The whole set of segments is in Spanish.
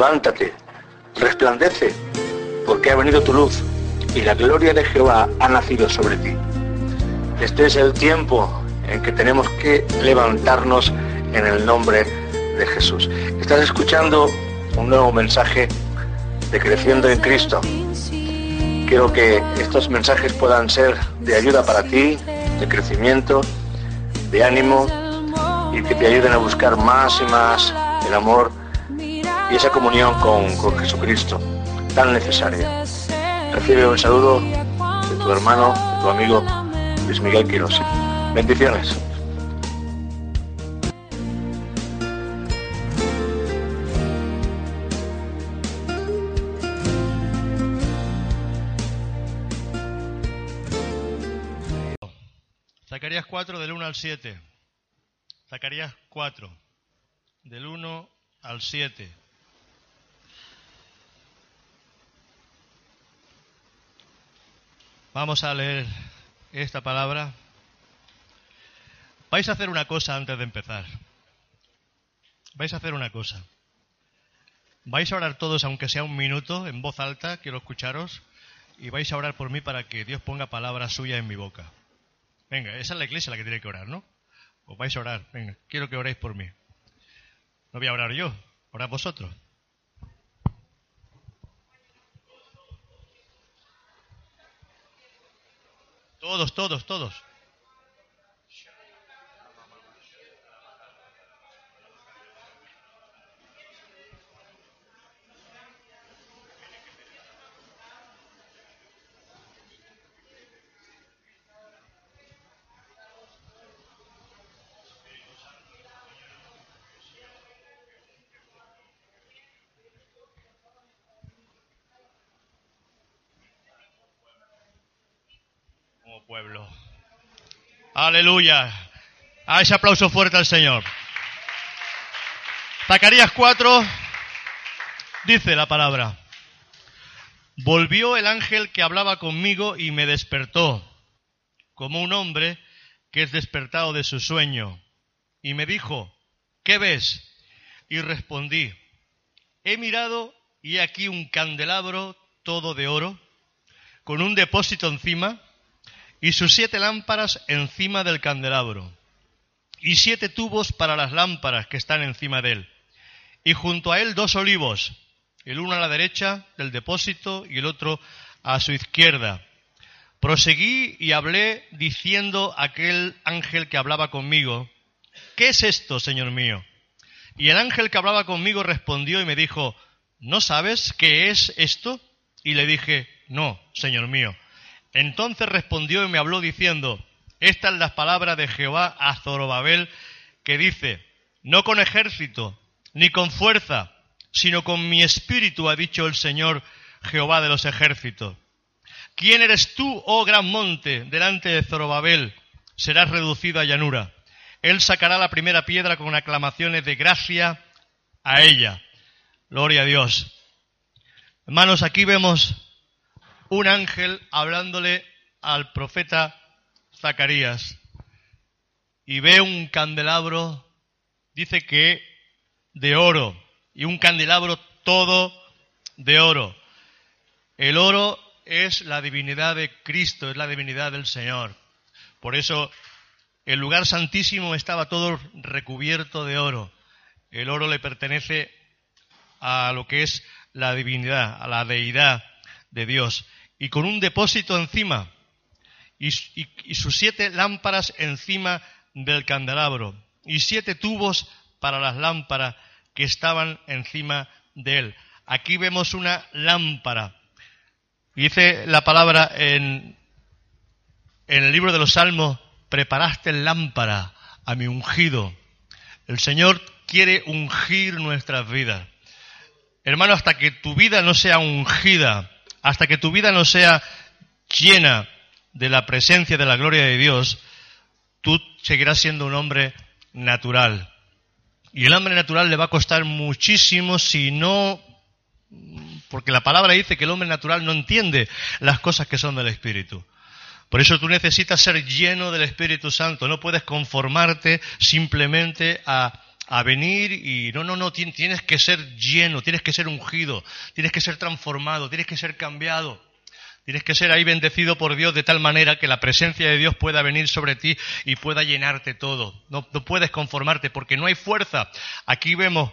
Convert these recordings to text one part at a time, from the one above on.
levántate, resplandece, porque ha venido tu luz y la gloria de Jehová ha nacido sobre ti. Este es el tiempo en que tenemos que levantarnos en el nombre de Jesús. Estás escuchando un nuevo mensaje de Creciendo en Cristo. Quiero que estos mensajes puedan ser de ayuda para ti, de crecimiento, de ánimo y que te ayuden a buscar más y más el amor y esa comunión con, con Jesucristo tan necesaria. Recibe un saludo de tu hermano, de tu amigo Luis Miguel Quiroz. Bendiciones. Zacarías 4 del 1 al 7. Zacarías 4 del 1 al 7. Vamos a leer esta palabra. Vais a hacer una cosa antes de empezar. Vais a hacer una cosa. Vais a orar todos, aunque sea un minuto, en voz alta, quiero escucharos, y vais a orar por mí para que Dios ponga palabras suyas en mi boca. Venga, esa es la iglesia la que tiene que orar, ¿no? Os vais a orar. Venga, quiero que oréis por mí. No voy a orar yo, orad vosotros. Todos, todos, todos. Pueblo. Aleluya. A ese aplauso fuerte al Señor. Zacarías 4 dice la palabra. Volvió el ángel que hablaba conmigo y me despertó, como un hombre que es despertado de su sueño, y me dijo, ¿qué ves? Y respondí, he mirado y he aquí un candelabro todo de oro, con un depósito encima, y sus siete lámparas encima del candelabro, y siete tubos para las lámparas que están encima de él, y junto a él dos olivos, el uno a la derecha del depósito y el otro a su izquierda. Proseguí y hablé diciendo a aquel ángel que hablaba conmigo, ¿qué es esto, Señor mío? Y el ángel que hablaba conmigo respondió y me dijo, ¿no sabes qué es esto? Y le dije, no, Señor mío. Entonces respondió y me habló diciendo, estas las palabras de Jehová a Zorobabel, que dice, no con ejército, ni con fuerza, sino con mi espíritu, ha dicho el Señor Jehová de los ejércitos. ¿Quién eres tú, oh gran monte, delante de Zorobabel? Serás reducido a llanura. Él sacará la primera piedra con aclamaciones de gracia a ella. Gloria a Dios. Hermanos, aquí vemos un ángel hablándole al profeta Zacarías y ve un candelabro, dice que de oro, y un candelabro todo de oro. El oro es la divinidad de Cristo, es la divinidad del Señor. Por eso el lugar santísimo estaba todo recubierto de oro. El oro le pertenece a lo que es la divinidad, a la deidad de Dios. Y con un depósito encima y, sus siete lámparas encima del candelabro y siete tubos para las lámparas que estaban encima de él. Aquí vemos una lámpara. Dice la palabra en, en el libro de los Salmos, preparaste lámpara a mi ungido. El Señor quiere ungir nuestras vidas. Hermano, hasta que tu vida no sea ungida, hasta que tu vida no sea llena de la presencia de la gloria de Dios, tú seguirás siendo un hombre natural. Y el hombre natural le va a costar muchísimo si no, porque la palabra dice que el hombre natural no entiende las cosas que son del Espíritu. Por eso tú necesitas ser lleno del Espíritu Santo. No puedes conformarte simplemente a, a venir y no, no, no, tienes que ser lleno, tienes que ser ungido, tienes que ser transformado, tienes que ser cambiado. Tienes que ser ahí bendecido por Dios de tal manera que la presencia de Dios pueda venir sobre ti y pueda llenarte todo. No, puedes conformarte porque no hay fuerza. Aquí vemos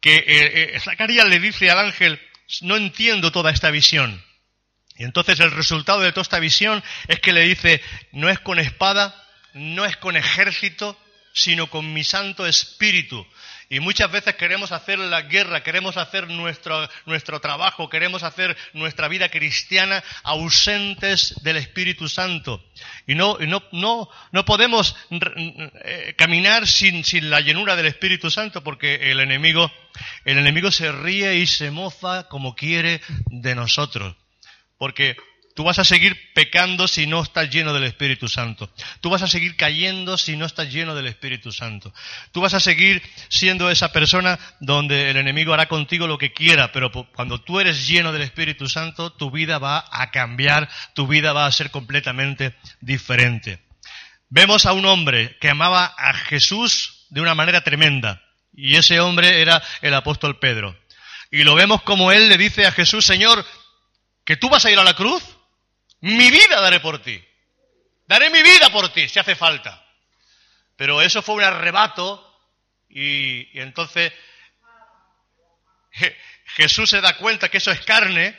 que eh, eh, Zacarías le dice al ángel, no entiendo toda esta visión. Y entonces el resultado de toda esta visión es que le dice, no es con espada, no es con ejército, sino con mi Santo Espíritu. Y muchas veces queremos hacer la guerra, queremos hacer nuestro, nuestro trabajo, queremos hacer nuestra vida cristiana ausentes del Espíritu Santo. Y no, no, no, no podemos eh, caminar sin, sin la llenura del Espíritu Santo porque el enemigo, el enemigo se ríe y se mofa como quiere de nosotros. Porque Tú vas a seguir pecando si no estás lleno del Espíritu Santo. Tú vas a seguir cayendo si no estás lleno del Espíritu Santo. Tú vas a seguir siendo esa persona donde el enemigo hará contigo lo que quiera, pero cuando tú eres lleno del Espíritu Santo, tu vida va a cambiar, tu vida va a ser completamente diferente. Vemos a un hombre que amaba a Jesús de una manera tremenda, y ese hombre era el apóstol Pedro. Y lo vemos como él le dice a Jesús, Señor, que tú vas a ir a la cruz. Mi vida daré por ti. Daré mi vida por ti, si hace falta. Pero eso fue un arrebato y, entonces Jesús se da cuenta que eso es carne,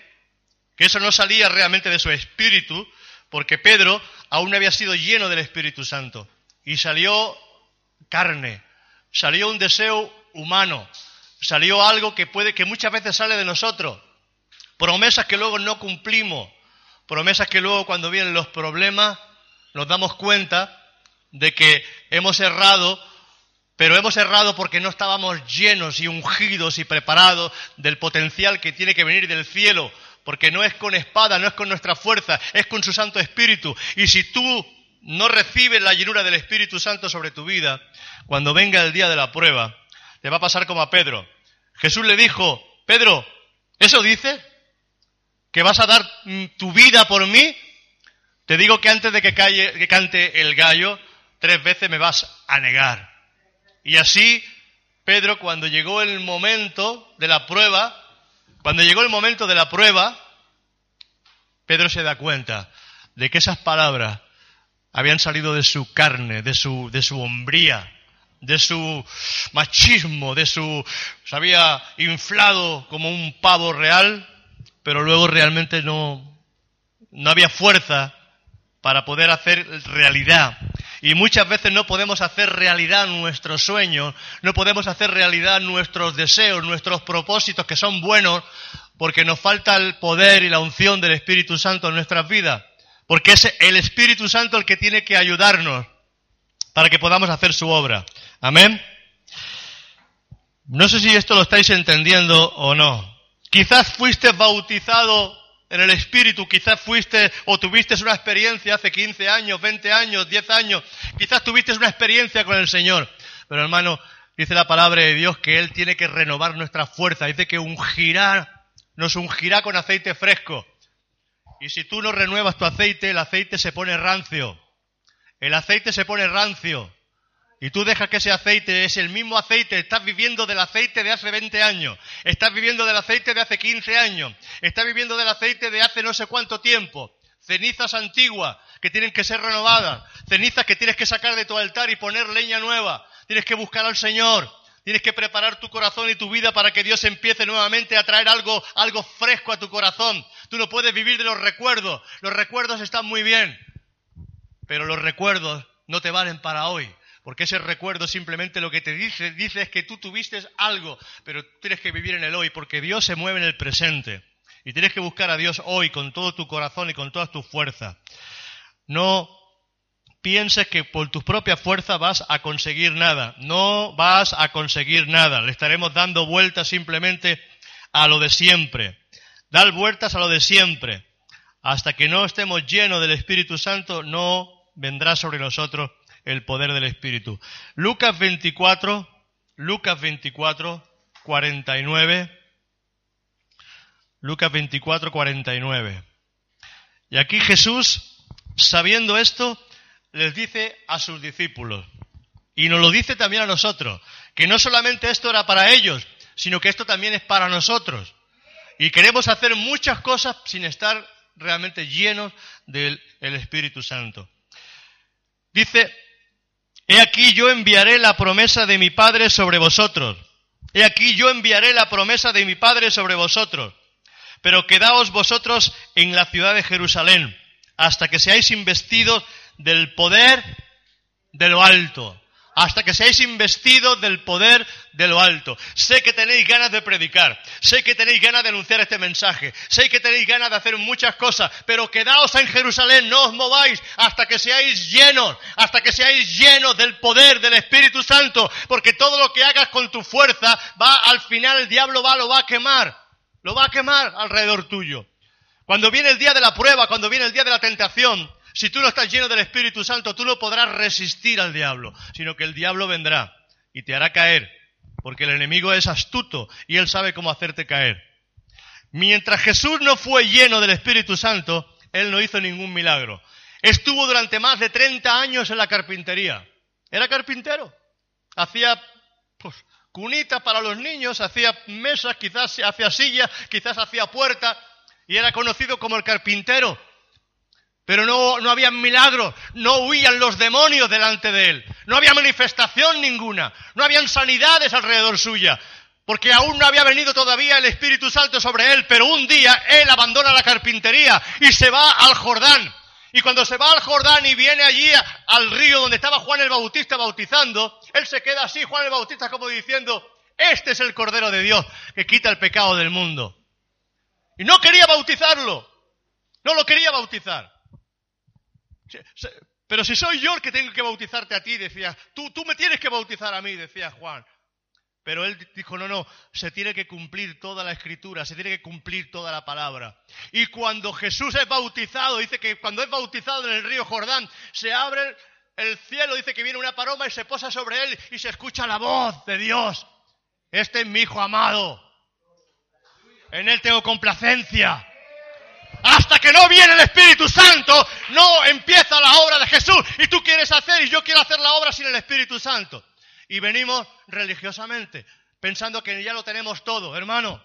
que eso no salía realmente de su espíritu, porque Pedro aún no había sido lleno del Espíritu Santo. Y salió carne, salió un deseo humano, salió algo que puede, que muchas veces sale de nosotros, promesas que luego no cumplimos, Promesas que luego cuando vienen los problemas nos damos cuenta de que hemos errado, pero hemos errado porque no estábamos llenos y ungidos y preparados del potencial que tiene que venir del cielo, porque no es con espada, no es con nuestra fuerza, es con su Santo Espíritu. Y si tú no recibes la llenura del Espíritu Santo sobre tu vida, cuando venga el día de la prueba, te va a pasar como a Pedro. Jesús le dijo, Pedro, ¿eso dice? Que vas a dar mm, tu vida por mí, te digo que antes de que, que cante el gallo, tres veces me vas a negar. Y así, Pedro, cuando llegó el momento de la prueba, cuando llegó el momento de la prueba, Pedro se da cuenta de que esas palabras habían salido de su carne, de su, de su hombría, de su machismo, de su... se había inflado como un pavo real pero luego realmente no, no había fuerza para poder hacer realidad. Y muchas veces no podemos hacer realidad nuestros sueños, no podemos hacer realidad nuestros deseos, nuestros propósitos que son buenos, porque nos falta el poder y la unción del Espíritu Santo en nuestras vidas. Porque es el Espíritu Santo el que tiene que ayudarnos para que podamos hacer su obra. Amén. No sé si esto lo estáis entendiendo o no. Quizás fuiste bautizado en el Espíritu, quizás fuiste o tuviste una experiencia hace 15 años, 20 años, 10 años, quizás tuviste una experiencia con el Señor. Pero hermano, dice la palabra de Dios que Él tiene que renovar nuestra fuerza, dice que ungirá, nos ungirá con aceite fresco. Y si tú no renuevas tu aceite, el aceite se pone rancio. El aceite se pone rancio. Y tú dejas que ese aceite es el mismo aceite, estás viviendo del aceite de hace 20 años, estás viviendo del aceite de hace 15 años, estás viviendo del aceite de hace no sé cuánto tiempo, cenizas antiguas que tienen que ser renovadas, cenizas que tienes que sacar de tu altar y poner leña nueva, tienes que buscar al Señor, tienes que preparar tu corazón y tu vida para que Dios empiece nuevamente a traer algo, algo fresco a tu corazón. Tú no puedes vivir de los recuerdos, los recuerdos están muy bien, pero los recuerdos no te valen para hoy. Porque ese recuerdo simplemente lo que te dice, dice es que tú tuviste algo, pero tienes que vivir en el hoy, porque Dios se mueve en el presente. Y tienes que buscar a Dios hoy con todo tu corazón y con todas tus fuerzas. No pienses que por tus propias fuerzas vas a conseguir nada. No vas a conseguir nada. Le estaremos dando vueltas simplemente a lo de siempre. Dar vueltas a lo de siempre. Hasta que no estemos llenos del Espíritu Santo, no vendrá sobre nosotros el poder del Espíritu. Lucas 24, Lucas 24, 49. Lucas 24, 49. Y aquí Jesús, sabiendo esto, les dice a sus discípulos, Y nos lo dice también a nosotros, que no solamente esto era para ellos, sino que esto también es para nosotros. Y queremos hacer muchas cosas sin estar realmente llenos del Espíritu Santo. Dice, he aquí yo enviaré la promesa de mi Padre sobre vosotros. He aquí yo enviaré la promesa de mi Padre sobre vosotros. Pero quedaos vosotros en la ciudad de Jerusalén hasta que seáis investidos del poder de lo alto hasta que seáis investidos del poder de lo alto. Sé que tenéis ganas de predicar, sé que tenéis ganas de anunciar este mensaje, sé que tenéis ganas de hacer muchas cosas, pero quedaos en Jerusalén, no os mováis hasta que seáis llenos, hasta que seáis llenos del poder del Espíritu Santo, porque todo lo que hagas con tu fuerza va al final el diablo va lo va a quemar, lo va a quemar alrededor tuyo. Cuando viene el día de la prueba, cuando viene el día de la tentación, si tú no estás lleno del Espíritu Santo, tú no podrás resistir al diablo, sino que el diablo vendrá y te hará caer, porque el enemigo es astuto y él sabe cómo hacerte caer. Mientras Jesús no fue lleno del Espíritu Santo, él no hizo ningún milagro. Estuvo durante más de 30 años en la carpintería. Era carpintero. Hacía pues, cunitas para los niños, hacía mesas, quizás hacía sillas, quizás hacía puertas, y era conocido como el carpintero. Pero no, no había milagros, no huían los demonios delante de él, no había manifestación ninguna, no habían sanidades alrededor suya, porque aún no había venido todavía el Espíritu Santo sobre él, pero un día él abandona la carpintería y se va al Jordán. Y cuando se va al Jordán y viene allí al río donde estaba Juan el Bautista bautizando, él se queda así, Juan el Bautista como diciendo, este es el Cordero de Dios que quita el pecado del mundo. Y no quería bautizarlo, no lo quería bautizar. Pero si soy yo el que tengo que bautizarte a ti, decía, tú, tú me tienes que bautizar a mí, decía Juan. Pero él dijo, no, no, se tiene que cumplir toda la escritura, se tiene que cumplir toda la palabra. Y cuando Jesús es bautizado, dice que cuando es bautizado en el río Jordán, se abre el cielo, dice que viene una paloma y se posa sobre él y se escucha la voz de Dios. Este es mi hijo amado. En él tengo complacencia. Hasta que no viene el Espíritu Santo, no empieza la obra de Jesús. Y tú quieres hacer y yo quiero hacer la obra sin el Espíritu Santo. Y venimos religiosamente, pensando que ya lo tenemos todo, hermano.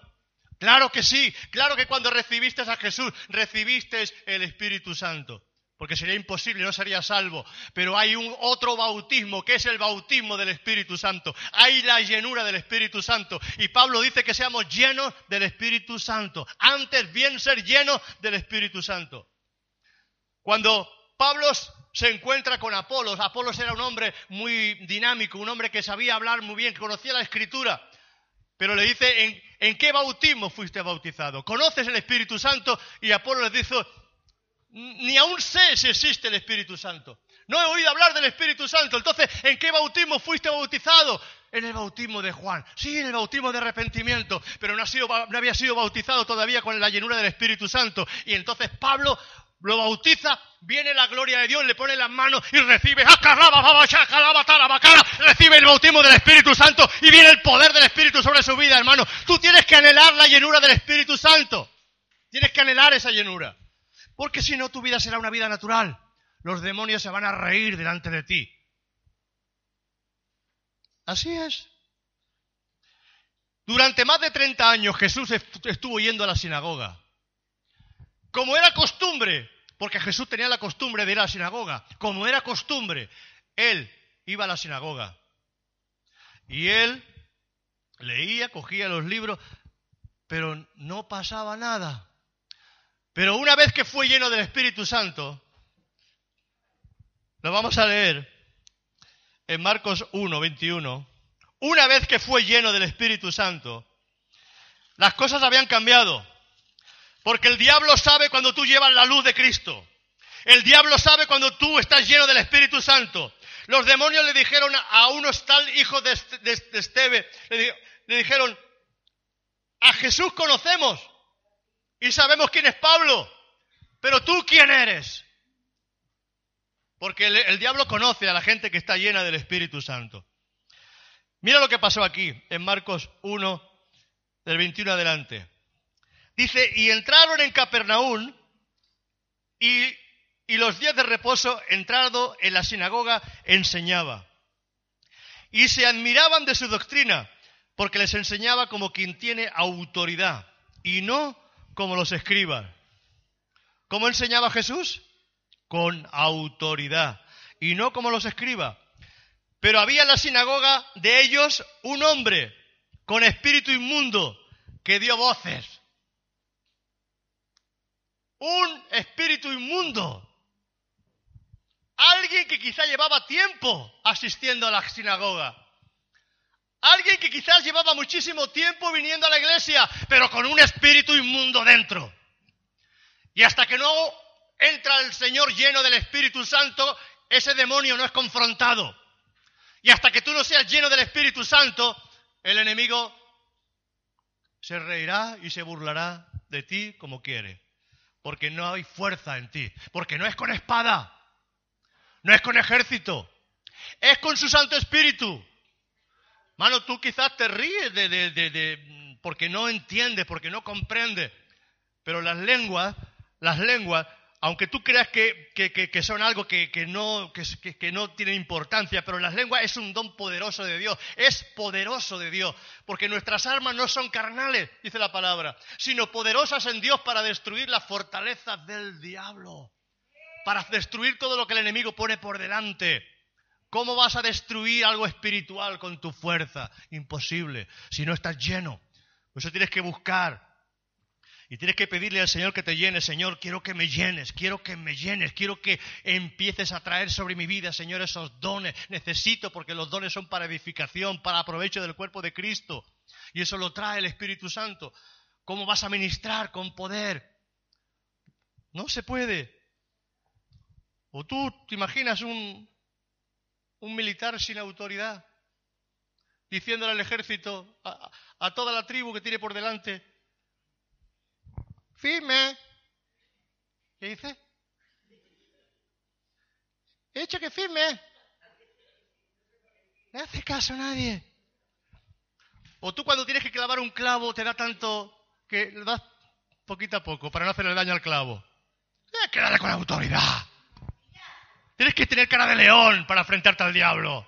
Claro que sí, claro que cuando recibiste a Jesús, recibiste el Espíritu Santo porque sería imposible, no sería salvo. Pero hay un otro bautismo, que es el bautismo del Espíritu Santo. Hay la llenura del Espíritu Santo. Y Pablo dice que seamos llenos del Espíritu Santo. Antes bien ser llenos del Espíritu Santo. Cuando Pablo se encuentra con Apolos, Apolos era un hombre muy dinámico, un hombre que sabía hablar muy bien, que conocía la Escritura. Pero le dice, ¿en, ¿en qué bautismo fuiste bautizado? ¿Conoces el Espíritu Santo? Y Apolo le dice, ni aún sé si existe el Espíritu Santo. No he oído hablar del Espíritu Santo. Entonces, ¿en qué bautismo fuiste bautizado? En el bautismo de Juan. Sí, en el bautismo de arrepentimiento. Pero no, había sido bautizado todavía con la llenura del Espíritu Santo. Y entonces Pablo lo bautiza, viene la gloria de Dios, le pone las manos y recibe, recibe el bautismo del Espíritu Santo y viene el poder del Espíritu sobre su vida, hermano. Tú tienes que anhelar la llenura del Espíritu Santo. Tienes que anhelar esa llenura. Porque si no, tu vida será una vida natural. Los demonios se van a reír delante de ti. Así es. Durante más de 30 años Jesús estuvo yendo a la sinagoga. Como era costumbre, porque Jesús tenía la costumbre de ir a la sinagoga, como era costumbre, él iba a la sinagoga. Y él leía, cogía los libros, pero no pasaba nada. Pero una vez que fue lleno del Espíritu Santo, lo vamos a leer en Marcos 1, 21. Una vez que fue lleno del Espíritu Santo, las cosas habían cambiado. Porque el diablo sabe cuando tú llevas la luz de Cristo. El diablo sabe cuando tú estás lleno del Espíritu Santo. Los demonios le dijeron a unos tal hijos de, Esteve, le dijeron, a Jesús conocemos, y sabemos quién es Pablo. Pero tú quién eres. Porque el, diablo conoce a la gente que está llena del Espíritu Santo. Mira lo que pasó aquí, en Marcos 1, del 21 adelante. Dice, y entraron en Capernaum y, y los días de reposo, entrado en la sinagoga, enseñaba. y se admiraban de su doctrina, porque les enseñaba como quien tiene autoridad y no como los escribas. ¿Cómo enseñaba Jesús? Con autoridad y no como los escribas. Pero había en la sinagoga de ellos un hombre con espíritu inmundo que dio voces. Un espíritu inmundo. Alguien que quizá llevaba tiempo asistiendo a la sinagoga. Alguien que quizás llevaba muchísimo tiempo viniendo a la iglesia, pero con un espíritu inmundo dentro. Y hasta que no entra el Señor lleno del Espíritu Santo, ese demonio no es confrontado. Y hasta que tú no seas lleno del Espíritu Santo, el enemigo se reirá y se burlará de ti como quiere. Porque no hay fuerza en ti. Porque no es con espada. No es con ejército. Es con su Santo Espíritu. Mano, tú quizás te ríes de, de, de, porque no entiendes, porque no comprendes. Pero las lenguas, las lenguas, aunque tú creas que, que, son algo que, no, que, no tiene importancia, pero las lenguas es un don poderoso de Dios, es poderoso de Dios, porque nuestras armas no son carnales, dice la palabra, sino poderosas en Dios para destruir las fortalezas del diablo, para destruir todo lo que el enemigo pone por delante. ¿Cómo vas a destruir algo espiritual con tu fuerza? Imposible, si no estás lleno. Por eso tienes que buscar. Y tienes que pedirle al Señor que te llene. Señor, quiero que me llenes, quiero que me llenes, quiero que empieces a traer sobre mi vida, Señor, esos dones. Necesito porque los dones son para edificación, para aprovecho del cuerpo de Cristo. Y eso lo trae el Espíritu Santo. ¿Cómo vas a ministrar con poder? No se puede. O tú te imaginas un, un militar sin autoridad, diciéndole al ejército, a, toda la tribu que tiene por delante, firme. ¿Qué dice? He que firme. No hace caso a nadie. O tú cuando tienes que clavar un clavo te da tanto que lo das poquito a poco para no hacerle daño al clavo. Tienes que darle con autoridad. Tienes que tener cara de león para enfrentarte al diablo.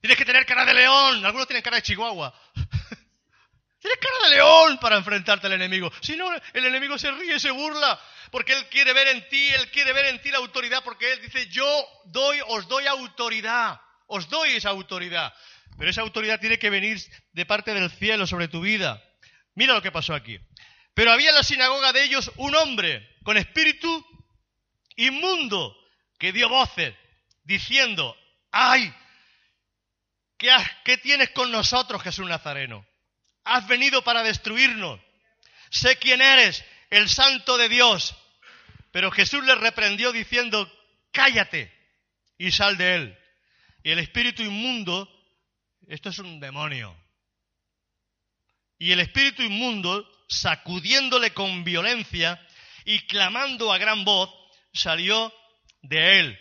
Tienes que tener cara de león. Algunos tienen cara de chihuahua. Tienes cara de león para enfrentarte al enemigo. Si no, el enemigo se ríe, se burla, porque él quiere ver en ti, él quiere ver en ti la autoridad, porque él dice, yo os doy autoridad, os doy esa autoridad. Pero esa autoridad tiene que venir de parte del cielo sobre tu vida. Mira lo que pasó aquí. Pero había en la sinagoga de ellos un hombre con espíritu inmundo que dio voces diciendo, ay, ¿qué, ¿qué tienes con nosotros, Jesús Nazareno? Has venido para destruirnos. Sé quién eres, el santo de Dios. Pero Jesús le reprendió diciendo, cállate y sal de él. Y el espíritu inmundo, esto es un demonio. Y el espíritu inmundo, sacudiéndole con violencia y clamando a gran voz, salió de él.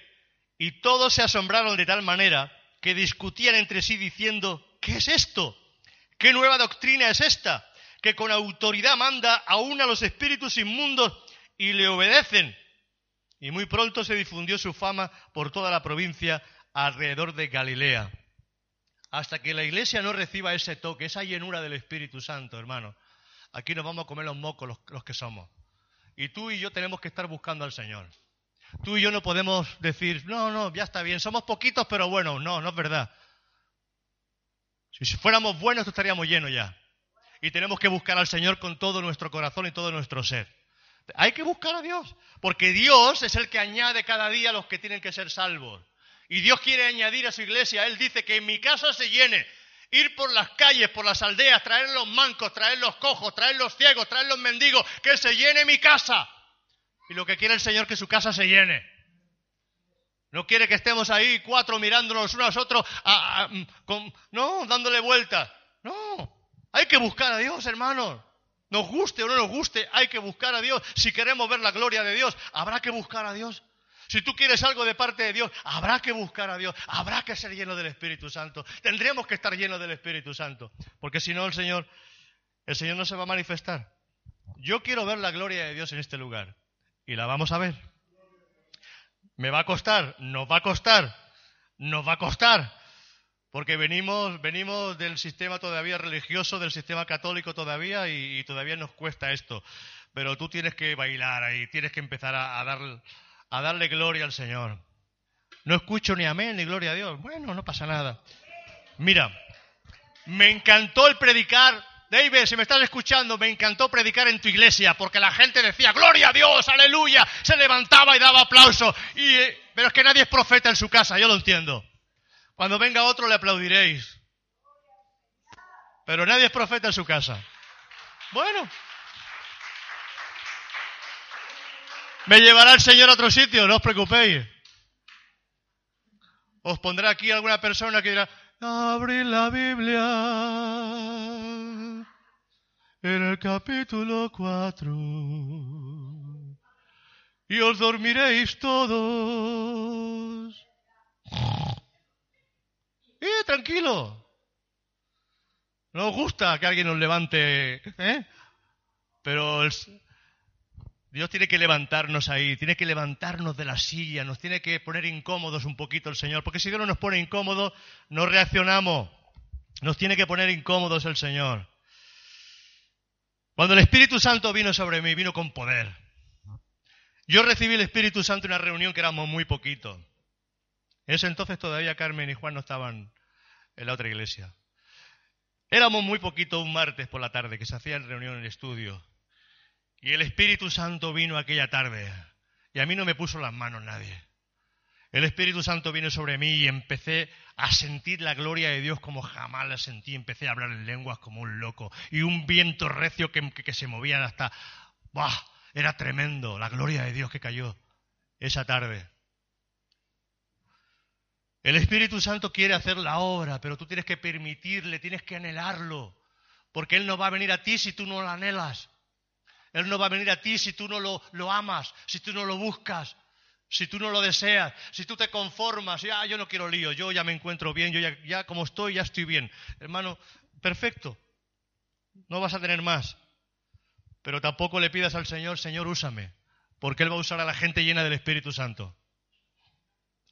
Y todos se asombraron de tal manera que discutían entre sí diciendo, ¿qué es esto? ¿Qué nueva doctrina es esta? Que con autoridad manda aún a los espíritus inmundos y le obedecen. Y muy pronto se difundió su fama por toda la provincia alrededor de Galilea. Hasta que la iglesia no reciba ese toque, esa llenura del Espíritu Santo, hermano. Aquí nos vamos a comer los mocos los, los que somos. Y tú y yo tenemos que estar buscando al Señor. Tú y yo no podemos decir, no, no, ya está bien, somos poquitos, pero bueno, no, no es verdad. Si fuéramos buenos, estaríamos llenos ya. Y tenemos que buscar al Señor con todo nuestro corazón y todo nuestro ser. Hay que buscar a Dios, porque Dios es el que añade cada día a los que tienen que ser salvos. Y Dios quiere añadir a su iglesia. Él dice que en mi casa se llene. Ir por las calles, por las aldeas, traer los mancos, traer los cojos, traer los ciegos, traer los mendigos, que se llene mi casa. Y lo que quiere el Señor es que su casa se llene. No quiere que estemos ahí cuatro mirándonos unos a otros, mm, no, dándole vueltas. No, hay que buscar a Dios, hermanos. Nos guste o no nos guste, hay que buscar a Dios. Si queremos ver la gloria de Dios, habrá que buscar a Dios. Si tú quieres algo de parte de Dios, habrá que buscar a Dios, habrá que ser lleno del Espíritu Santo. Tendríamos que estar llenos del Espíritu Santo, porque si no el Señor, el Señor no se va a manifestar. Yo quiero ver la gloria de Dios en este lugar y la vamos a ver. ¿Me va a costar? Nos va a costar. Nos va a costar. Porque venimos, venimos del sistema todavía religioso, del sistema católico todavía, y, todavía nos cuesta esto. Pero tú tienes que bailar ahí, tienes que empezar a, dar, a darle gloria al Señor. No escucho ni amén ni gloria a Dios. Bueno, no pasa nada. Mira, me encantó el predicar. David, si me estás escuchando, me encantó predicar en tu iglesia porque la gente decía, gloria a Dios, aleluya, se levantaba y daba aplauso. Y, eh, pero es que nadie es profeta en su casa, yo lo entiendo. Cuando venga otro le aplaudiréis. Pero nadie es profeta en su casa. Bueno. Me llevará el Señor a otro sitio, no os preocupéis. Os pondrá aquí alguna persona que dirá, abrid la Biblia en el capítulo 4 y os dormiréis todos. ¡Eh, tranquilo! No os gusta que alguien nos levante, ¿eh? Pero Dios tiene que levantarnos ahí, tiene que levantarnos de la silla, nos tiene que poner incómodos un poquito el Señor, porque si Dios no nos pone incómodos, no reaccionamos. Nos tiene que poner incómodos el Señor. Cuando el Espíritu Santo vino sobre mí, vino con poder. Yo recibí el Espíritu Santo en una reunión que éramos muy poquitos. En ese entonces todavía Carmen y Juan no estaban en la otra iglesia. Éramos muy poquito un martes por la tarde que se hacía reunión en el estudio. Y el Espíritu Santo vino aquella tarde. Y a mí no me puso las manos nadie. El Espíritu Santo vino sobre mí y empecé a sentir la gloria de Dios como jamás la sentí. Empecé a hablar en lenguas como un loco. Y un viento recio que, que, se movía hasta... ¡Bah! Era tremendo la gloria de Dios que cayó esa tarde. El Espíritu Santo quiere hacer la obra, pero tú tienes que permitirle, tienes que anhelarlo, porque Él no va a venir a ti si tú no lo anhelas. Él no va a venir a ti si tú no lo, lo amas, si tú no lo buscas, si tú no lo deseas, si tú te conformas, ya yo no quiero lío, yo ya me encuentro bien, yo ya, ya como estoy, ya estoy bien. Hermano, perfecto, no vas a tener más, pero tampoco le pidas al Señor, Señor, úsame, porque Él va a usar a la gente llena del Espíritu Santo.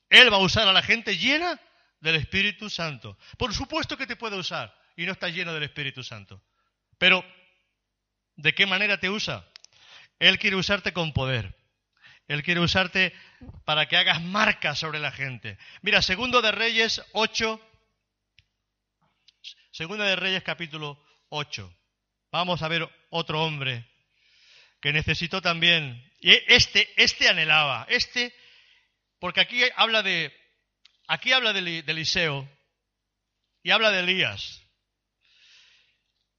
Él va a usar a la gente llena del Espíritu Santo. Por supuesto que te puede usar y no estás lleno del Espíritu Santo. Pero, ¿de qué manera te usa? Él quiere usarte con poder. Él quiere usarte para que hagas marcas sobre la gente. Mira, segundo de Reyes 8. Segundo de Reyes capítulo 8. Vamos a ver otro hombre que necesitó también. Y este, este anhelaba, este porque aquí habla de, aquí habla de, Eliseo y habla de Elías.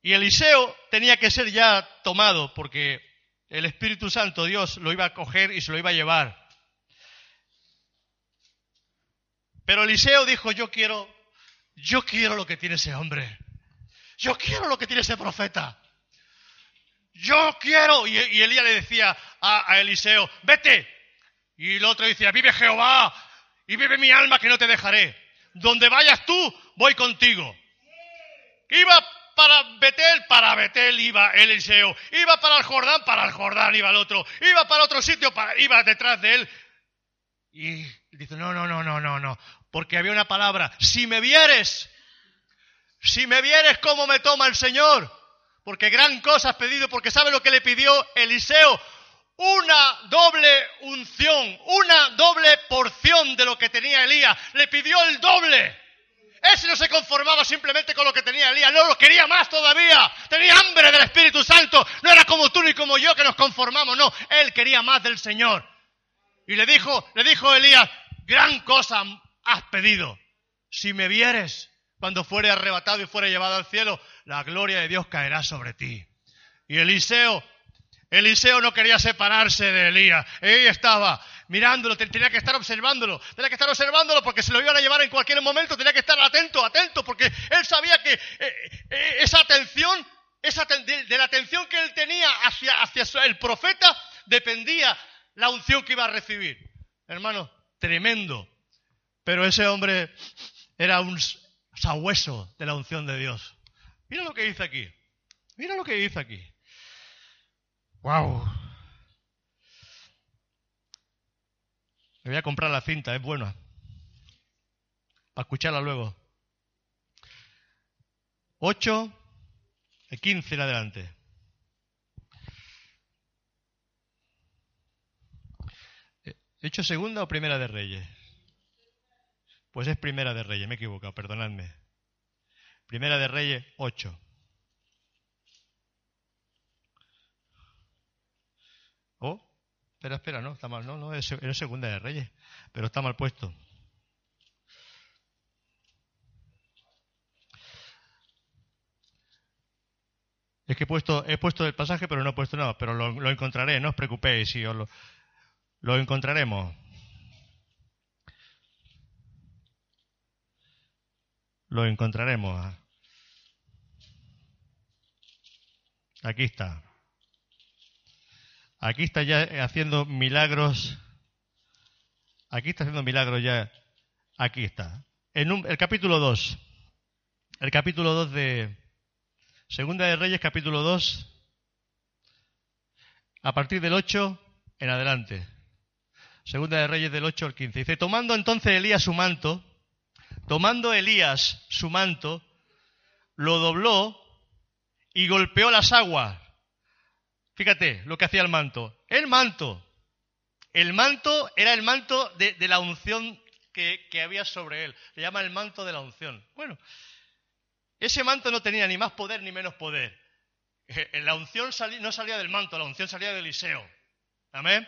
Y Eliseo tenía que ser ya tomado porque el Espíritu Santo, Dios, lo iba a coger y se lo iba a llevar. Pero Eliseo dijo, yo quiero, yo quiero lo que tiene ese hombre. Yo quiero lo que tiene ese profeta. Yo quiero. Y, Elías le decía a Eliseo, vete, y el otro decía, vive Jehová y vive mi alma que no te dejaré. Donde vayas tú, voy contigo. Iba para Betel, para Betel iba Eliseo. Iba para el Jordán, para el Jordán iba el otro. Iba para otro sitio, para, iba detrás de él. Y dice, no, no, no, no, no, no. Porque había una palabra, si me vieres, si me vieres cómo me toma el Señor. Porque gran cosa has pedido, porque sabe lo que le pidió Eliseo una doble unción, una doble porción de lo que tenía Elías. Le pidió el doble. Ese no se conformaba simplemente con lo que tenía Elías, no lo quería más todavía. Tenía hambre del Espíritu Santo. No era como tú ni como yo que nos conformamos, no. Él quería más del Señor. Y le dijo, le dijo Elías, gran cosa has pedido. Si me vieres cuando fuere arrebatado y fuere llevado al cielo, la gloria de Dios caerá sobre ti. Y Eliseo Eliseo no quería separarse de Elías. Ella estaba mirándolo, tenía que estar observándolo, tenía que estar observándolo porque se lo iban a llevar en cualquier momento, tenía que estar atento, atento, porque él sabía que eh, eh, esa atención, esa, de, la atención que él tenía hacia, hacia el profeta, dependía la unción que iba a recibir. Hermano, tremendo. Pero ese hombre era un sabueso de la unción de Dios. Mira lo que dice aquí. Mira lo que dice aquí. ¡Wow! Me voy a comprar la cinta, es buena. Para escucharla luego. 8, 15 en adelante. ¿He hecho segunda o primera de Reyes? Pues es primera de Reyes, me he equivocado, perdonadme. Primera de Reyes 8. Oh, espera, espera, no, está mal, no, no, es, segunda de Reyes, pero está mal puesto. Es que he puesto, he puesto el pasaje, pero no he puesto nada, pero lo, encontraré, no os preocupéis, si lo, lo encontraremos. Lo encontraremos. Aquí está. Aquí está ya haciendo milagros. Aquí está haciendo milagros ya. Aquí está. En el capítulo 2. El capítulo 2 de, Segunda de Reyes, capítulo 2, a partir del 8 en adelante. Segunda de Reyes del 8 al 15. Dice, tomando entonces Elías su manto, tomando Elías su manto, lo dobló y golpeó las aguas. Fíjate lo que hacía el manto. El manto. El manto era el manto de, la unción que, había sobre él. Se llama el manto de la unción. Bueno, ese manto no tenía ni más poder ni menos poder. Eh, la unción no salía del manto, la unción salía de Eliseo. Amén.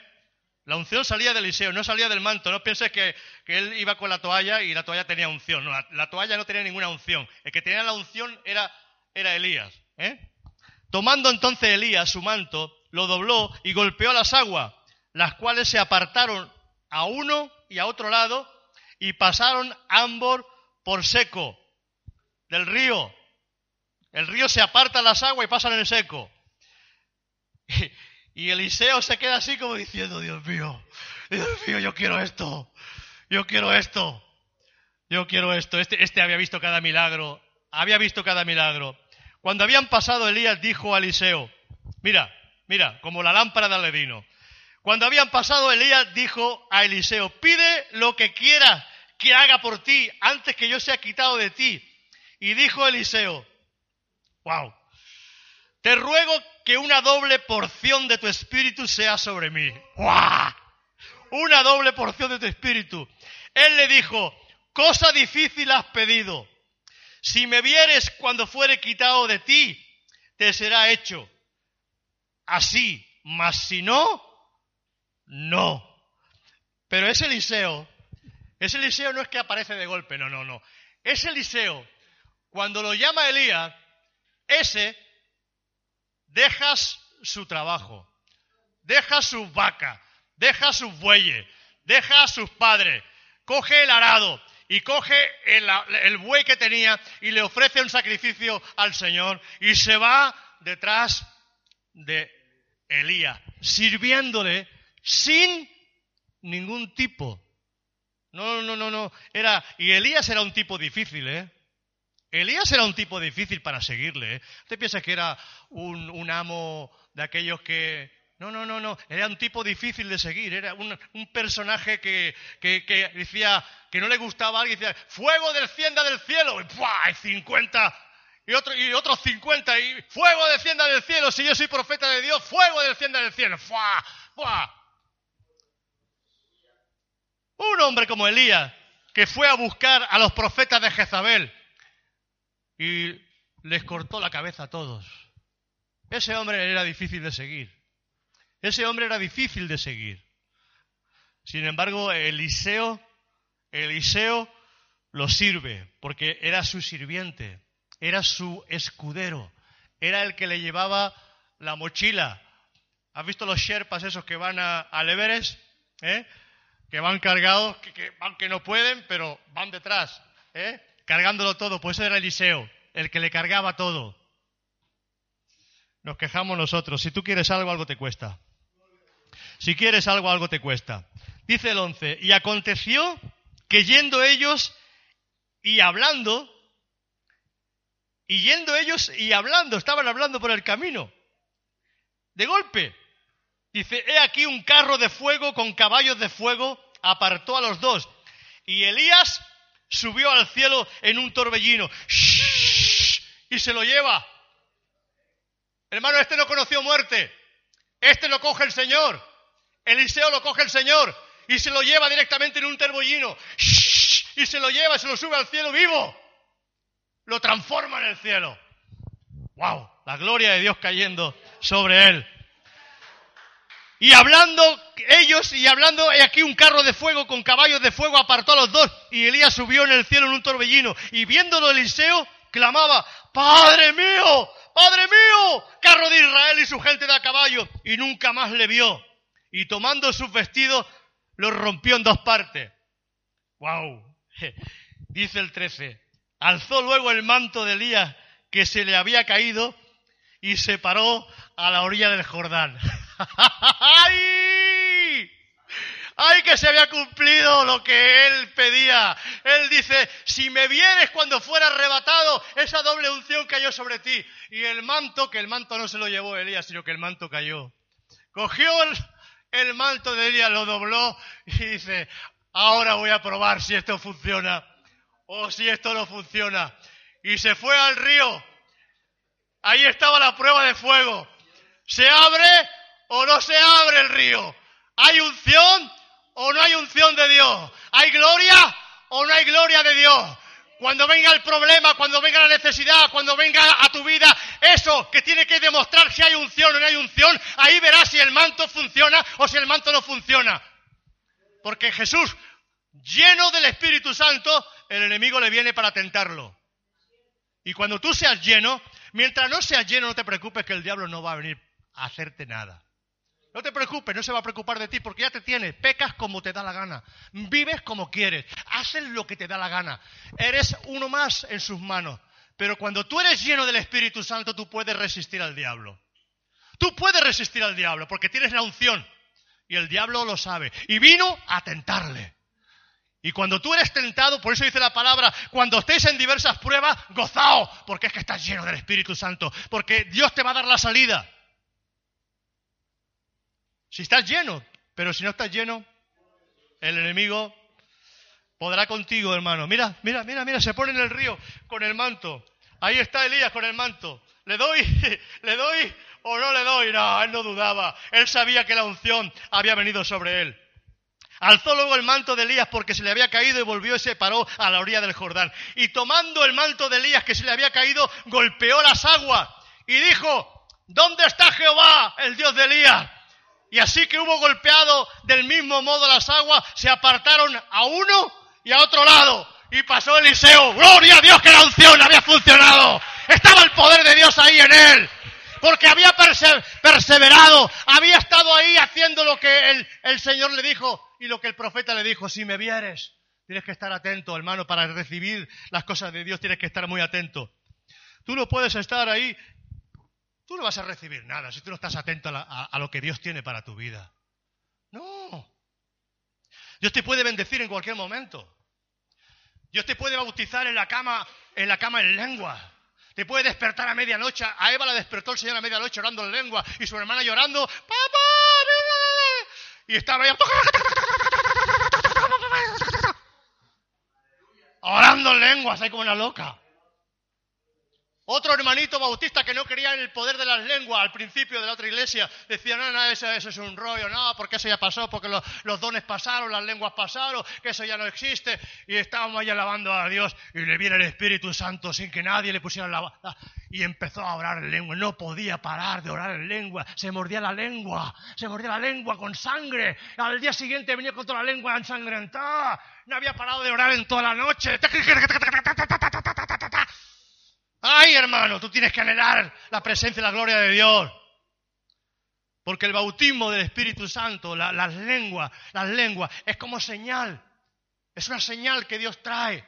La unción salía de Eliseo, no salía del manto. No pienses que, él iba con la toalla y la toalla tenía unción. No, la, toalla no tenía ninguna unción. El que tenía la unción era, era Elías. ¿eh? Tomando entonces Elías su manto, lo dobló y golpeó las aguas, las cuales se apartaron a uno y a otro lado y pasaron ambos por seco del río. El río se aparta las aguas y pasan en el seco. Y, Eliseo se queda así como diciendo, Dios mío, Dios mío, yo quiero esto, yo quiero esto, yo quiero esto. Este, este había visto cada milagro, había visto cada milagro. Cuando habían pasado, Elías dijo a Eliseo, mira, mira, como la lámpara de Aledino. Cuando habían pasado, Elías dijo a Eliseo, pide lo que quieras que haga por ti antes que yo sea quitado de ti. Y dijo Eliseo, wow, te ruego que una doble porción de tu espíritu sea sobre mí. ¡Wow! Una doble porción de tu espíritu. Él le dijo, cosa difícil has pedido. Si me vieres cuando fuere quitado de ti, te será hecho. Así, mas si no, no. Pero ese Eliseo, ese Eliseo no es que aparece de golpe, no, no, no. Ese Eliseo cuando lo llama Elías, ese deja su trabajo, deja su vaca, deja sus bueyes, deja a sus padres, coge el arado y coge el, buey que tenía y le ofrece un sacrificio al Señor y se va detrás de Elías, sirviéndole sin ningún tipo. No, no, no, no. Era, y Elías era un tipo difícil, ¿eh? Elías era un tipo difícil para seguirle. ¿eh? ¿Usted piensa que era un, amo de aquellos que... No, no, no, no. Era un tipo difícil de seguir. Era un, personaje que, decía que no le gustaba a alguien. Decía, fuego descienda del cielo. Y ¡pua! 50. Y, otro, y otros 50. Y fuego descienda del cielo. Si yo soy profeta de Dios, fuego descienda del cielo. ¡Fua! ¡Fua! Un hombre como Elías, que fue a buscar a los profetas de Jezabel y les cortó la cabeza a todos. Ese hombre era difícil de seguir. Ese hombre era difícil de seguir. Sin embargo, Eliseo, Eliseo lo sirve porque era su sirviente, era su escudero, era el que le llevaba la mochila. ¿Has visto los sherpas esos que van a, al Everest? ¿Eh? Que van cargados, que, que, que no pueden, pero van detrás. ¿eh? cargándolo todo, pues eso era Eliseo, el que le cargaba todo. Nos quejamos nosotros, si tú quieres algo, algo te cuesta. Si quieres algo, algo te cuesta. Dice el 11, y aconteció que yendo ellos y hablando, y yendo ellos y hablando, estaban hablando por el camino, de golpe, dice, he aquí un carro de fuego con caballos de fuego, apartó a los dos. Y Elías subió al cielo en un torbellino y se lo lleva. Hermano, este no conoció muerte. Este lo coge el Señor. Eliseo lo coge el Señor y se lo lleva directamente en un terbollino. Y se lo lleva, se lo sube al cielo vivo. Lo transforma en el cielo. ¡Wow! La gloria de Dios cayendo sobre él. Y hablando ellos y hablando, hay aquí un carro de fuego con caballos de fuego apartó a los dos y Elías subió en el cielo en un torbellino y viéndolo Eliseo clamaba, Padre mío, Padre mío, carro de Israel y su gente de a caballo y nunca más le vio y tomando sus vestidos los rompió en dos partes. ¡Wow! Dice el 13, alzó luego el manto de Elías que se le había caído y se paró a la orilla del Jordán. ¡Ay! ¡Ay, que se había cumplido lo que él pedía! Él dice, si me vienes cuando fuera arrebatado, esa doble unción cayó sobre ti. Y el manto, que el manto no se lo llevó Elías, sino que el manto cayó. Cogió el, manto de Elías, lo dobló y dice, ahora voy a probar si esto funciona o si esto no funciona. Y se fue al río. Ahí estaba la prueba de fuego. Se abre o no se abre el río. ¿Hay unción o no hay unción de Dios? ¿Hay gloria o no hay gloria de Dios? Cuando venga el problema, cuando venga la necesidad, cuando venga a tu vida eso que tiene que demostrar si hay unción o no hay unción, ahí verás si el manto funciona o si el manto no funciona. Porque Jesús, lleno del Espíritu Santo, el enemigo le viene para tentarlo. Y cuando tú seas lleno, mientras no seas lleno, no te preocupes que el diablo no va a venir a hacerte nada. No te preocupes, no se va a preocupar de ti porque ya te tiene. Pecas como te da la gana. Vives como quieres. Haces lo que te da la gana. Eres uno más en sus manos. Pero cuando tú eres lleno del Espíritu Santo, tú puedes resistir al diablo. Tú puedes resistir al diablo porque tienes la unción. Y el diablo lo sabe. Y vino a tentarle. Y cuando tú eres tentado, por eso dice la palabra, cuando estéis en diversas pruebas, gozaos, porque es que estás lleno del Espíritu Santo, porque Dios te va a dar la salida. Si estás lleno, pero si no estás lleno, el enemigo podrá contigo, hermano. Mira, mira, mira, mira, se pone en el río con el manto. Ahí está Elías con el manto. ¿Le doy? ¿Le doy o no le doy? No, él no dudaba. Él sabía que la unción había venido sobre él. Alzó luego el manto de Elías porque se le había caído y volvió y se paró a la orilla del Jordán. Y tomando el manto de Elías que se le había caído, golpeó las aguas y dijo, ¿dónde está Jehová, el Dios de Elías? Y así que hubo golpeado del mismo modo las aguas, se apartaron a uno y a otro lado. Y pasó Eliseo. Gloria a Dios que la unción había funcionado. Estaba el poder de Dios ahí en él. Porque había perseverado, había estado ahí haciendo lo que el, el Señor le dijo y lo que el profeta le dijo. Si me vieres, tienes que estar atento, hermano, para recibir las cosas de Dios, tienes que estar muy atento. Tú no puedes estar ahí Tú no vas a recibir nada si tú no estás atento a, lo que Dios tiene para tu vida. No. Dios te puede bendecir en cualquier momento. Dios te puede bautizar en la cama, en la cama en lengua. Te puede despertar a medianoche. A Eva la despertó el Señor a medianoche orando en lengua y su hermana llorando. ¡Papá! Y estaba ella orando en lenguas, ahí como una loca. Otro hermanito bautista que no creía en el poder de las lenguas al principio de la otra iglesia decía, no, no, eso, es un rollo, no, porque eso ya pasó, porque los, dones pasaron, las lenguas pasaron, que eso ya no existe. Y estábamos ahí alabando a Dios y le viene el Espíritu Santo sin que nadie le pusiera la... Y empezó a orar en lengua, no podía parar de orar en lengua, se mordía la lengua, se mordía la lengua con sangre. Al día siguiente venía con toda la lengua ensangrentada, no había parado de orar en toda la noche. Ay, hermano, tú tienes que anhelar la presencia y la gloria de Dios. Porque el bautismo del Espíritu Santo, las lenguas, las lenguas, es como señal. Es una señal que Dios trae.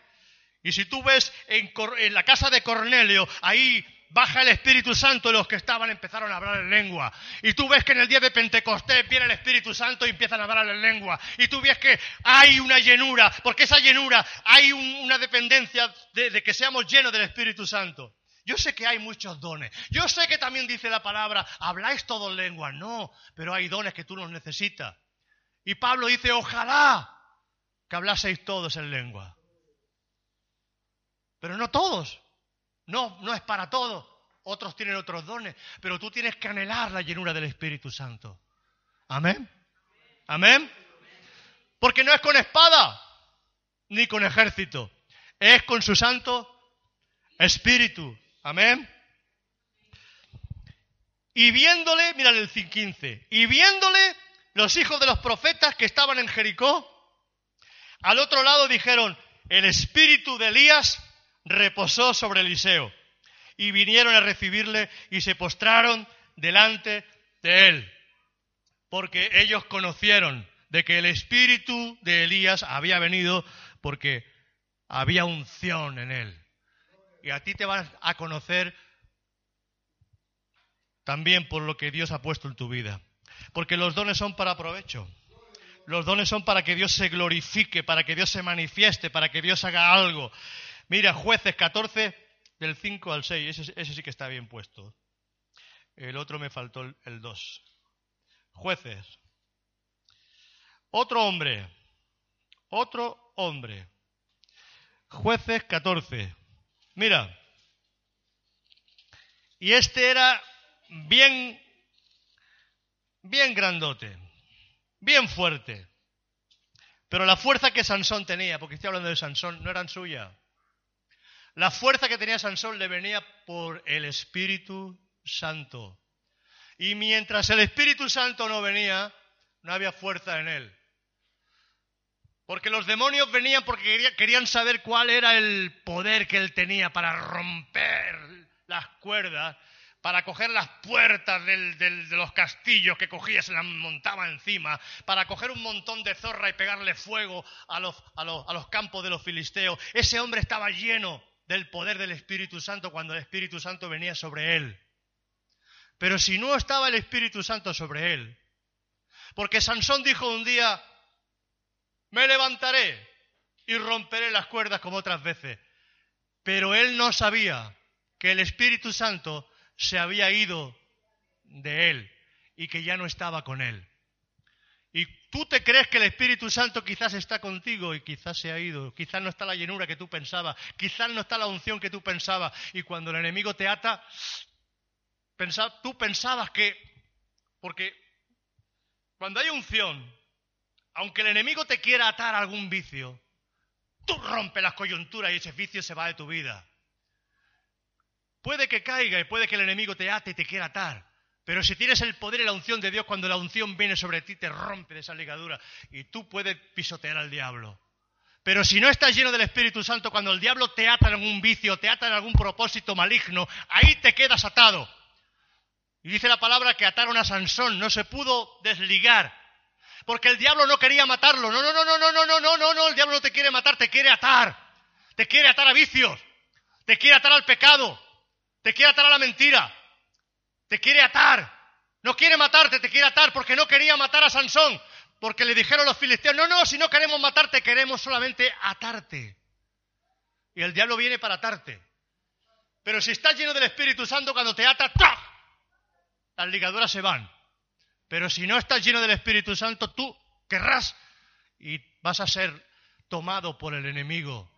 Y si tú ves en, en, la casa de Cornelio, ahí baja el Espíritu Santo y los que estaban empezaron a hablar en lengua. Y tú ves que en el día de Pentecostés viene el Espíritu Santo y empiezan a hablar en lengua. Y tú ves que hay una llenura, porque esa llenura hay una dependencia de, que seamos llenos del Espíritu Santo. Yo sé que hay muchos dones. Yo sé que también dice la palabra, habláis todo en lengua. No, pero hay dones que tú no necesitas. Y Pablo dice, ojalá que hablaseis todos en lengua. Pero no todos. No, no es para todo. Otros tienen otros dones, pero tú tienes que anhelar la llenura del Espíritu Santo. Amén. Amén. Porque no es con espada ni con ejército, es con su Santo Espíritu. Amén. Y viéndole, mira el 15, y viéndole los hijos de los profetas que estaban en Jericó, al otro lado dijeron, el espíritu de Elías reposó sobre Eliseo. Y vinieron a recibirle y se postraron delante de él. Porque ellos conocieron de que el espíritu de Elías había venido porque había unción en él. Y a ti te vas a conocer también por lo que Dios ha puesto en tu vida. Porque los dones son para provecho. Los dones son para que Dios se glorifique, para que Dios se manifieste, para que Dios haga algo. Mira, jueces 14, del 5 al 6, ese, sí que está bien puesto. El otro me faltó el 2. Jueces. Otro hombre, otro hombre. Jueces 14. Mira. Y este era bien, bien grandote bien fuerte. Pero la fuerza que Sansón tenía, porque estoy hablando de Sansón, no eran suya. La fuerza que tenía Sansón le venía por el Espíritu Santo. Y mientras el Espíritu Santo no venía, no había fuerza en él. Porque los demonios venían porque querían saber cuál era el poder que él tenía para romper las cuerdas para coger las puertas de los castillos que cogía, se las montaba encima, para coger un montón de zorra y pegarle fuego a los, a los campos de los filisteos. Ese hombre estaba lleno del poder del Espíritu Santo cuando el Espíritu Santo venía sobre él. Pero si no estaba el Espíritu Santo sobre él, porque Sansón dijo un día, me levantaré y romperé las cuerdas como otras veces, pero él no sabía que el Espíritu Santo se había ido de él y que ya no estaba con él. Y tú te crees que el Espíritu Santo quizás está contigo y quizás se ha ido, quizás no está la llenura que tú pensabas, quizás no está la unción que tú pensabas y cuando el enemigo te ata, tú pensabas que, porque cuando hay unción, aunque el enemigo te quiera atar a algún vicio, tú rompes las coyunturas y ese vicio se va de tu vida. Puede que caiga y puede que el enemigo te ate y te quiera atar. Pero si tienes el poder y la unción de Dios, cuando la unción viene sobre ti, te rompe de esa ligadura y tú puedes pisotear al diablo. Pero si no estás lleno del Espíritu Santo, cuando el diablo te ata en algún vicio, te ata en algún propósito maligno, ahí te quedas atado. Y dice la palabra que ataron a Sansón, no se pudo desligar, porque el diablo no quería matarlo. No, no, no, no, no, no, no, no, no, no, el diablo no te quiere matar, te quiere atar. Te quiere atar a vicios, te quiere atar al pecado, te quiere atar a la mentira. Te quiere atar. No quiere matarte, te quiere atar porque no quería matar a Sansón. Porque le dijeron los filisteos, no, no, si no queremos matarte, queremos solamente atarte. Y el diablo viene para atarte. Pero si estás lleno del Espíritu Santo, cuando te ata, las ligaduras se van. Pero si no estás lleno del Espíritu Santo, tú querrás y vas a ser tomado por el enemigo.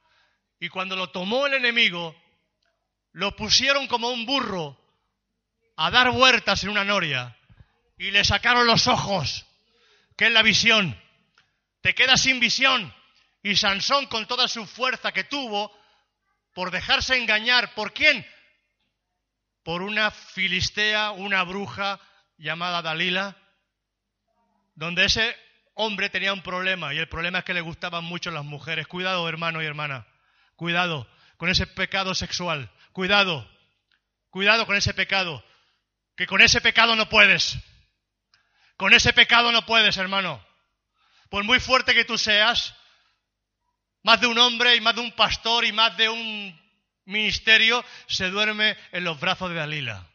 Y cuando lo tomó el enemigo, lo pusieron como un burro a dar vueltas en una noria y le sacaron los ojos, que es la visión. Te quedas sin visión. Y Sansón, con toda su fuerza que tuvo, por dejarse engañar, ¿por quién? Por una filistea, una bruja llamada Dalila, donde ese hombre tenía un problema, y el problema es que le gustaban mucho las mujeres. Cuidado, hermano y hermana, cuidado con ese pecado sexual. Cuidado, cuidado con ese pecado, que con ese pecado no puedes. Con ese pecado no puedes, hermano. Por muy fuerte que tú seas, más de un hombre y más de un pastor y más de un ministerio se duerme en los brazos de Dalila.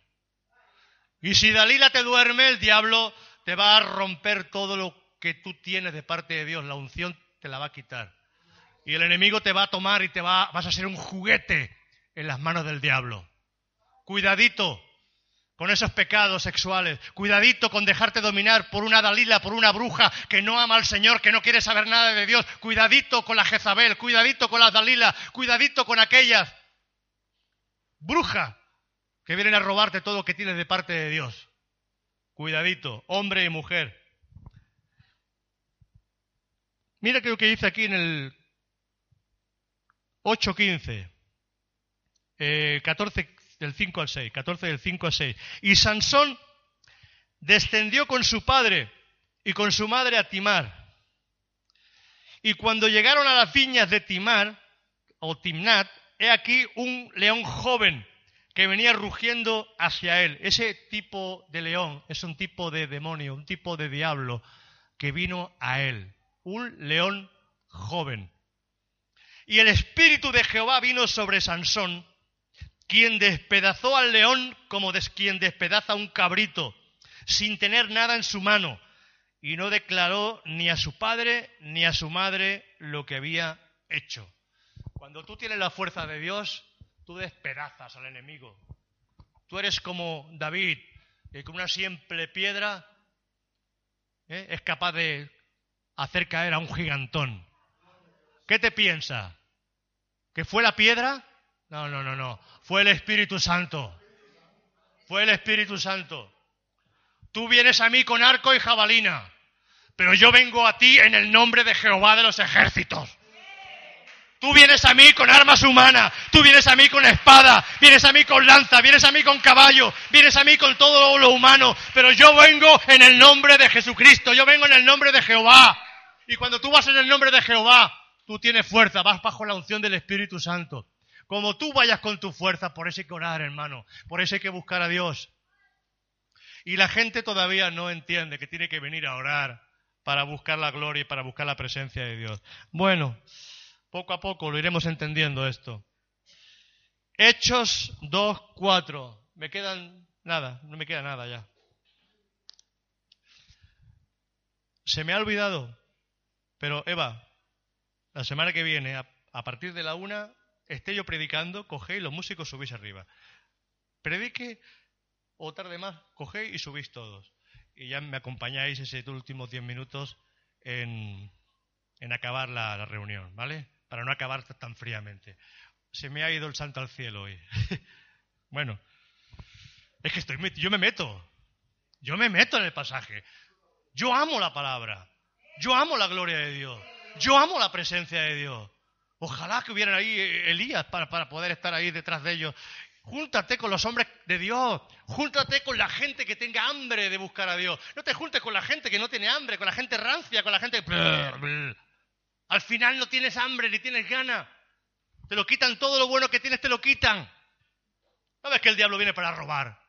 Y si Dalila te duerme, el diablo te va a romper todo lo que tú tienes de parte de Dios. La unción te la va a quitar. Y el enemigo te va a tomar y te va, vas a ser un juguete en las manos del diablo. Cuidadito con esos pecados sexuales. Cuidadito con dejarte dominar por una Dalila, por una bruja que no ama al Señor, que no quiere saber nada de Dios. Cuidadito con la Jezabel, cuidadito con las Dalila, cuidadito con aquellas bruja, que vienen a robarte todo lo que tienes de parte de Dios. Cuidadito, hombre y mujer. Mira que lo que dice aquí en el 8.15, eh, 14 del 5 al 6, 14 del 5 al 6. Y Sansón descendió con su padre y con su madre a Timar. Y cuando llegaron a las viñas de Timar, o Timnat, he aquí un león joven que venía rugiendo hacia él. Ese tipo de león es un tipo de demonio, un tipo de diablo que vino a él. Un león joven. Y el espíritu de Jehová vino sobre Sansón, quien despedazó al león como quien despedaza un cabrito, sin tener nada en su mano, y no declaró ni a su padre ni a su madre lo que había hecho. Cuando tú tienes la fuerza de Dios, tú despedazas al enemigo. Tú eres como David, que con una simple piedra ¿eh? es capaz de hacer caer a un gigantón. ¿Qué te piensa? ¿Que fue la piedra? No, no, no, no. Fue el Espíritu Santo. Fue el Espíritu Santo. Tú vienes a mí con arco y jabalina, pero yo vengo a ti en el nombre de Jehová de los ejércitos. Tú vienes a mí con armas humanas, tú vienes a mí con espada, vienes a mí con lanza, vienes a mí con caballo, vienes a mí con todo lo humano, pero yo vengo en el nombre de Jesucristo, yo vengo en el nombre de Jehová. Y cuando tú vas en el nombre de Jehová, tú tienes fuerza, vas bajo la unción del Espíritu Santo. Como tú vayas con tu fuerza, por eso hay que orar, hermano, por eso hay que buscar a Dios. Y la gente todavía no entiende que tiene que venir a orar para buscar la gloria y para buscar la presencia de Dios. Bueno, poco a poco lo iremos entendiendo esto. Hechos 2, 4. Me quedan nada, no me queda nada ya. Se me ha olvidado, pero Eva, la semana que viene, a, partir de la una, esté yo predicando, cogéis los músicos, subís arriba. Predique o tarde más, cogéis y subís todos. Y ya me acompañáis ese últimos diez minutos en, acabar la reunión, ¿vale? para no acabar tan fríamente. Se me ha ido el santo al cielo hoy. bueno, es que estoy, yo me meto, yo me meto en el pasaje. Yo amo la palabra, yo amo la gloria de Dios, yo amo la presencia de Dios. Ojalá que hubieran ahí Elías para, para poder estar ahí detrás de ellos. Júntate con los hombres de Dios. Júntate con la gente que tenga hambre de buscar a Dios. No te juntes con la gente que no tiene hambre, con la gente rancia, con la gente... Al final no tienes hambre ni tienes gana. Te lo quitan todo lo bueno que tienes, te lo quitan. ¿Sabes que el diablo viene para robar?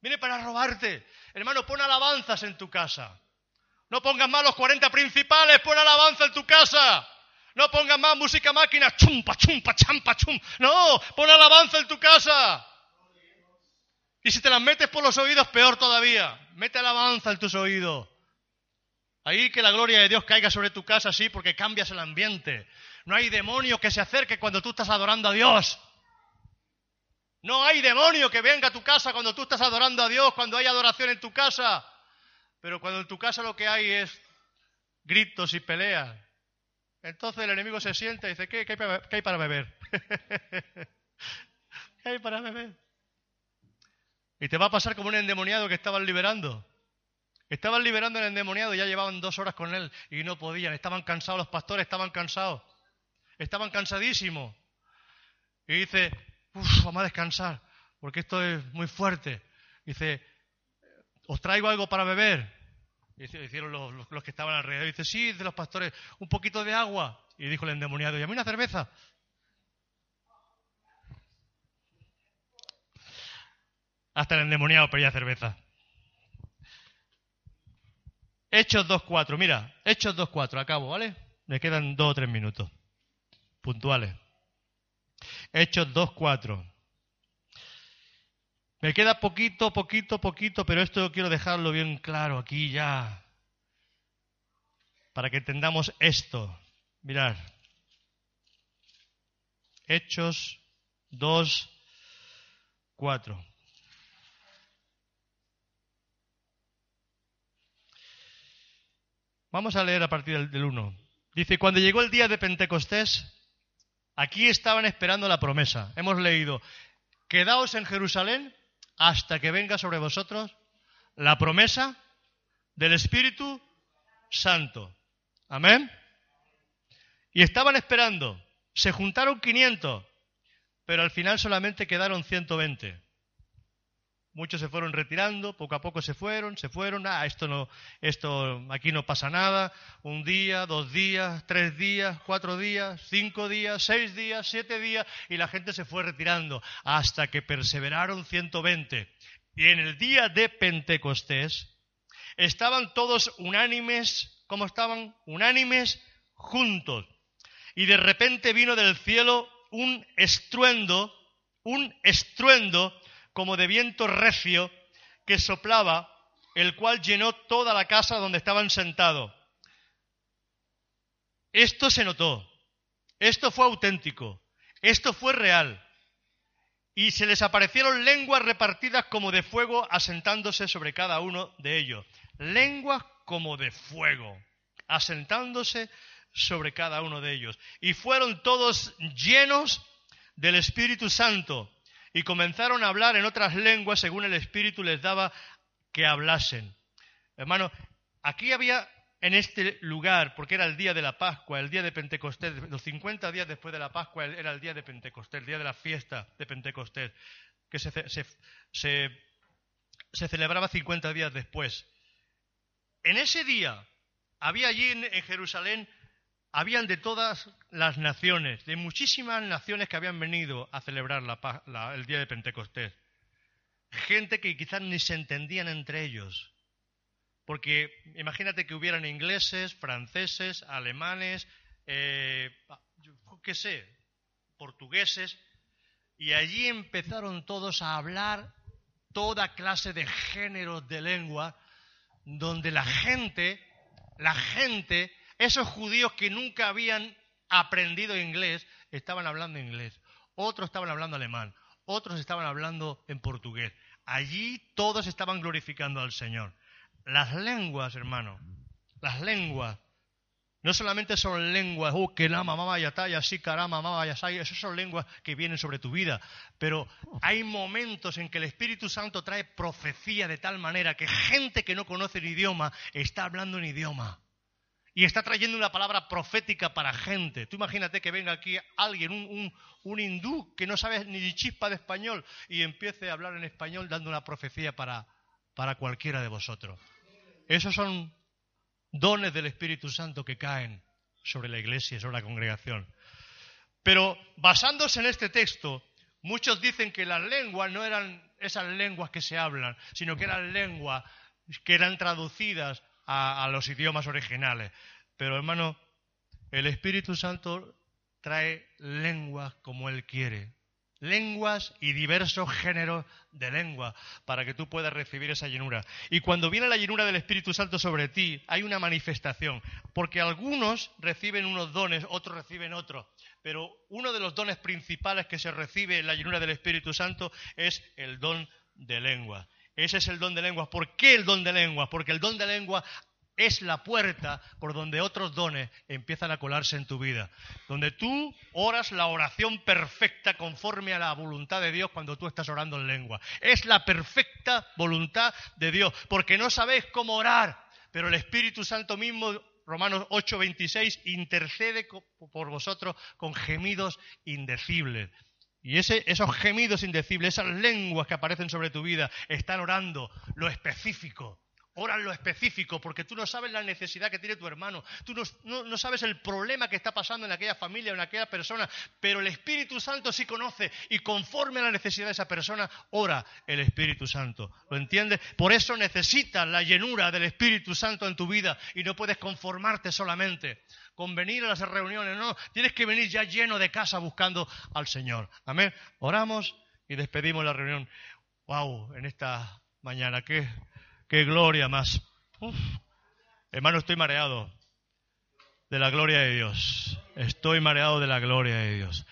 Viene para robarte. Hermano, pon alabanzas en tu casa. No pongas más los 40 principales, pon alabanza en tu casa. No pongas más música máquina, chumpa, chumpa, champa, chum. No, pon alabanza en tu casa. Y si te las metes por los oídos, peor todavía. Mete alabanza en tus oídos. Ahí que la gloria de Dios caiga sobre tu casa, sí, porque cambias el ambiente. No hay demonio que se acerque cuando tú estás adorando a Dios. No hay demonio que venga a tu casa cuando tú estás adorando a Dios, cuando hay adoración en tu casa. Pero cuando en tu casa lo que hay es gritos y peleas. Entonces el enemigo se sienta y dice, ¿qué, qué hay para beber? ¿Qué hay para beber? Y te va a pasar como un endemoniado que estaban liberando. Estaban liberando al endemoniado y ya llevaban dos horas con él y no podían. Estaban cansados los pastores, estaban cansados. Estaban cansadísimos. Y dice, uff, vamos a descansar, porque esto es muy fuerte. Dice, ¿os traigo algo para beber? Y hicieron los, que estaban alrededor. Y dice, sí, de los pastores, un poquito de agua. Y dijo el endemoniado, ¿y a mí una cerveza? Hasta el endemoniado pedía cerveza. Hechos 2.4, mira, Hechos 2.4, acabo, ¿vale? Me quedan dos o tres minutos puntuales. Hechos 2.4. Me queda poquito, poquito, poquito, pero esto quiero dejarlo bien claro aquí ya. Para que entendamos esto. Mirad. Hechos 2.4. Vamos a leer a partir del 1. Dice, cuando llegó el día de Pentecostés, aquí estaban esperando la promesa. Hemos leído, quedaos en Jerusalén hasta que venga sobre vosotros la promesa del Espíritu Santo. Amén. Y estaban esperando. Se juntaron 500, pero al final solamente quedaron 120. Muchos se fueron retirando, poco a poco se fueron, se fueron, ah, esto no, esto aquí no pasa nada, un día, dos días, tres días, cuatro días, cinco días, seis días, siete días, y la gente se fue retirando, hasta que perseveraron 120. Y en el día de Pentecostés estaban todos unánimes, ¿cómo estaban? Unánimes juntos. Y de repente vino del cielo un estruendo, un estruendo como de viento recio que soplaba, el cual llenó toda la casa donde estaban sentados. Esto se notó, esto fue auténtico, esto fue real. Y se les aparecieron lenguas repartidas como de fuego asentándose sobre cada uno de ellos. Lenguas como de fuego, asentándose sobre cada uno de ellos. Y fueron todos llenos del Espíritu Santo y comenzaron a hablar en otras lenguas según el Espíritu les daba que hablasen. Hermano, aquí había en este lugar, porque era el día de la Pascua, el día de Pentecostés, los 50 días después de la Pascua era el día de Pentecostés, el día de la fiesta de Pentecostés, que se, se, celebraba 50 días después. En ese día había allí en Jerusalén habían de todas las naciones, de muchísimas naciones que habían venido a celebrar el día de Pentecostés. Gente que quizás ni se entendían entre ellos. Porque imagínate que hubieran ingleses, franceses, alemanes, eh, qué sé, portugueses, y allí empezaron todos a hablar toda clase de géneros de lengua, donde la gente, la gente esos judíos que nunca habían aprendido inglés estaban hablando inglés. Otros estaban hablando alemán. Otros estaban hablando en portugués. Allí todos estaban glorificando al Señor. Las lenguas, hermano, las lenguas, no solamente son lenguas, oh, que la mamá vaya talla, así caramba, mamá vaya esas son lenguas que vienen sobre tu vida, pero hay momentos en que el Espíritu Santo trae profecía de tal manera que gente que no conoce el idioma está hablando en idioma y está trayendo una palabra profética para gente. Tú imagínate que venga aquí alguien, un, hindú que no sabe ni chispa de español y empiece a hablar en español dando una profecía para, para cualquiera de vosotros. Esos son dones del Espíritu Santo que caen sobre la iglesia, sobre la congregación. Pero basándose en este texto, muchos dicen que las lenguas no eran esas lenguas que se hablan, sino que eran lenguas que eran traducidas a, los idiomas originales. Pero hermano, el Espíritu Santo trae lenguas como Él quiere. Lenguas y diversos géneros de lengua para que tú puedas recibir esa llenura. Y cuando viene la llenura del Espíritu Santo sobre ti, hay una manifestación. Porque algunos reciben unos dones, otros reciben otros. Pero uno de los dones principales que se recibe en la llenura del Espíritu Santo es el don de lengua. Ese es el don de lenguas. ¿Por qué el don de lenguas? Porque el don de lengua es la puerta por donde otros dones empiezan a colarse en tu vida. Donde tú oras la oración perfecta conforme a la voluntad de Dios cuando tú estás orando en lengua. Es la perfecta voluntad de Dios. Porque no sabéis cómo orar, pero el Espíritu Santo mismo Romanos 8:26, intercede por vosotros con gemidos indecibles. Y esos gemidos indecibles, esas lenguas que aparecen sobre tu vida, están orando lo específico. Oran lo específico, porque tú no sabes la necesidad que tiene tu hermano, tú no, sabes el problema que está pasando en aquella familia en aquella persona, pero el Espíritu Santo sí conoce y conforme a la necesidad de esa persona, ora el Espíritu Santo. ¿Lo entiendes? Por eso necesitas la llenura del Espíritu Santo en tu vida y no puedes conformarte solamente con venir a las reuniones, no, tienes que venir ya lleno de casa buscando al Señor. Amén. Oramos y despedimos la reunión. Wow, en esta mañana, qué, qué gloria más. Hermano, estoy mareado de la gloria de Dios. Estoy mareado de la gloria de Dios.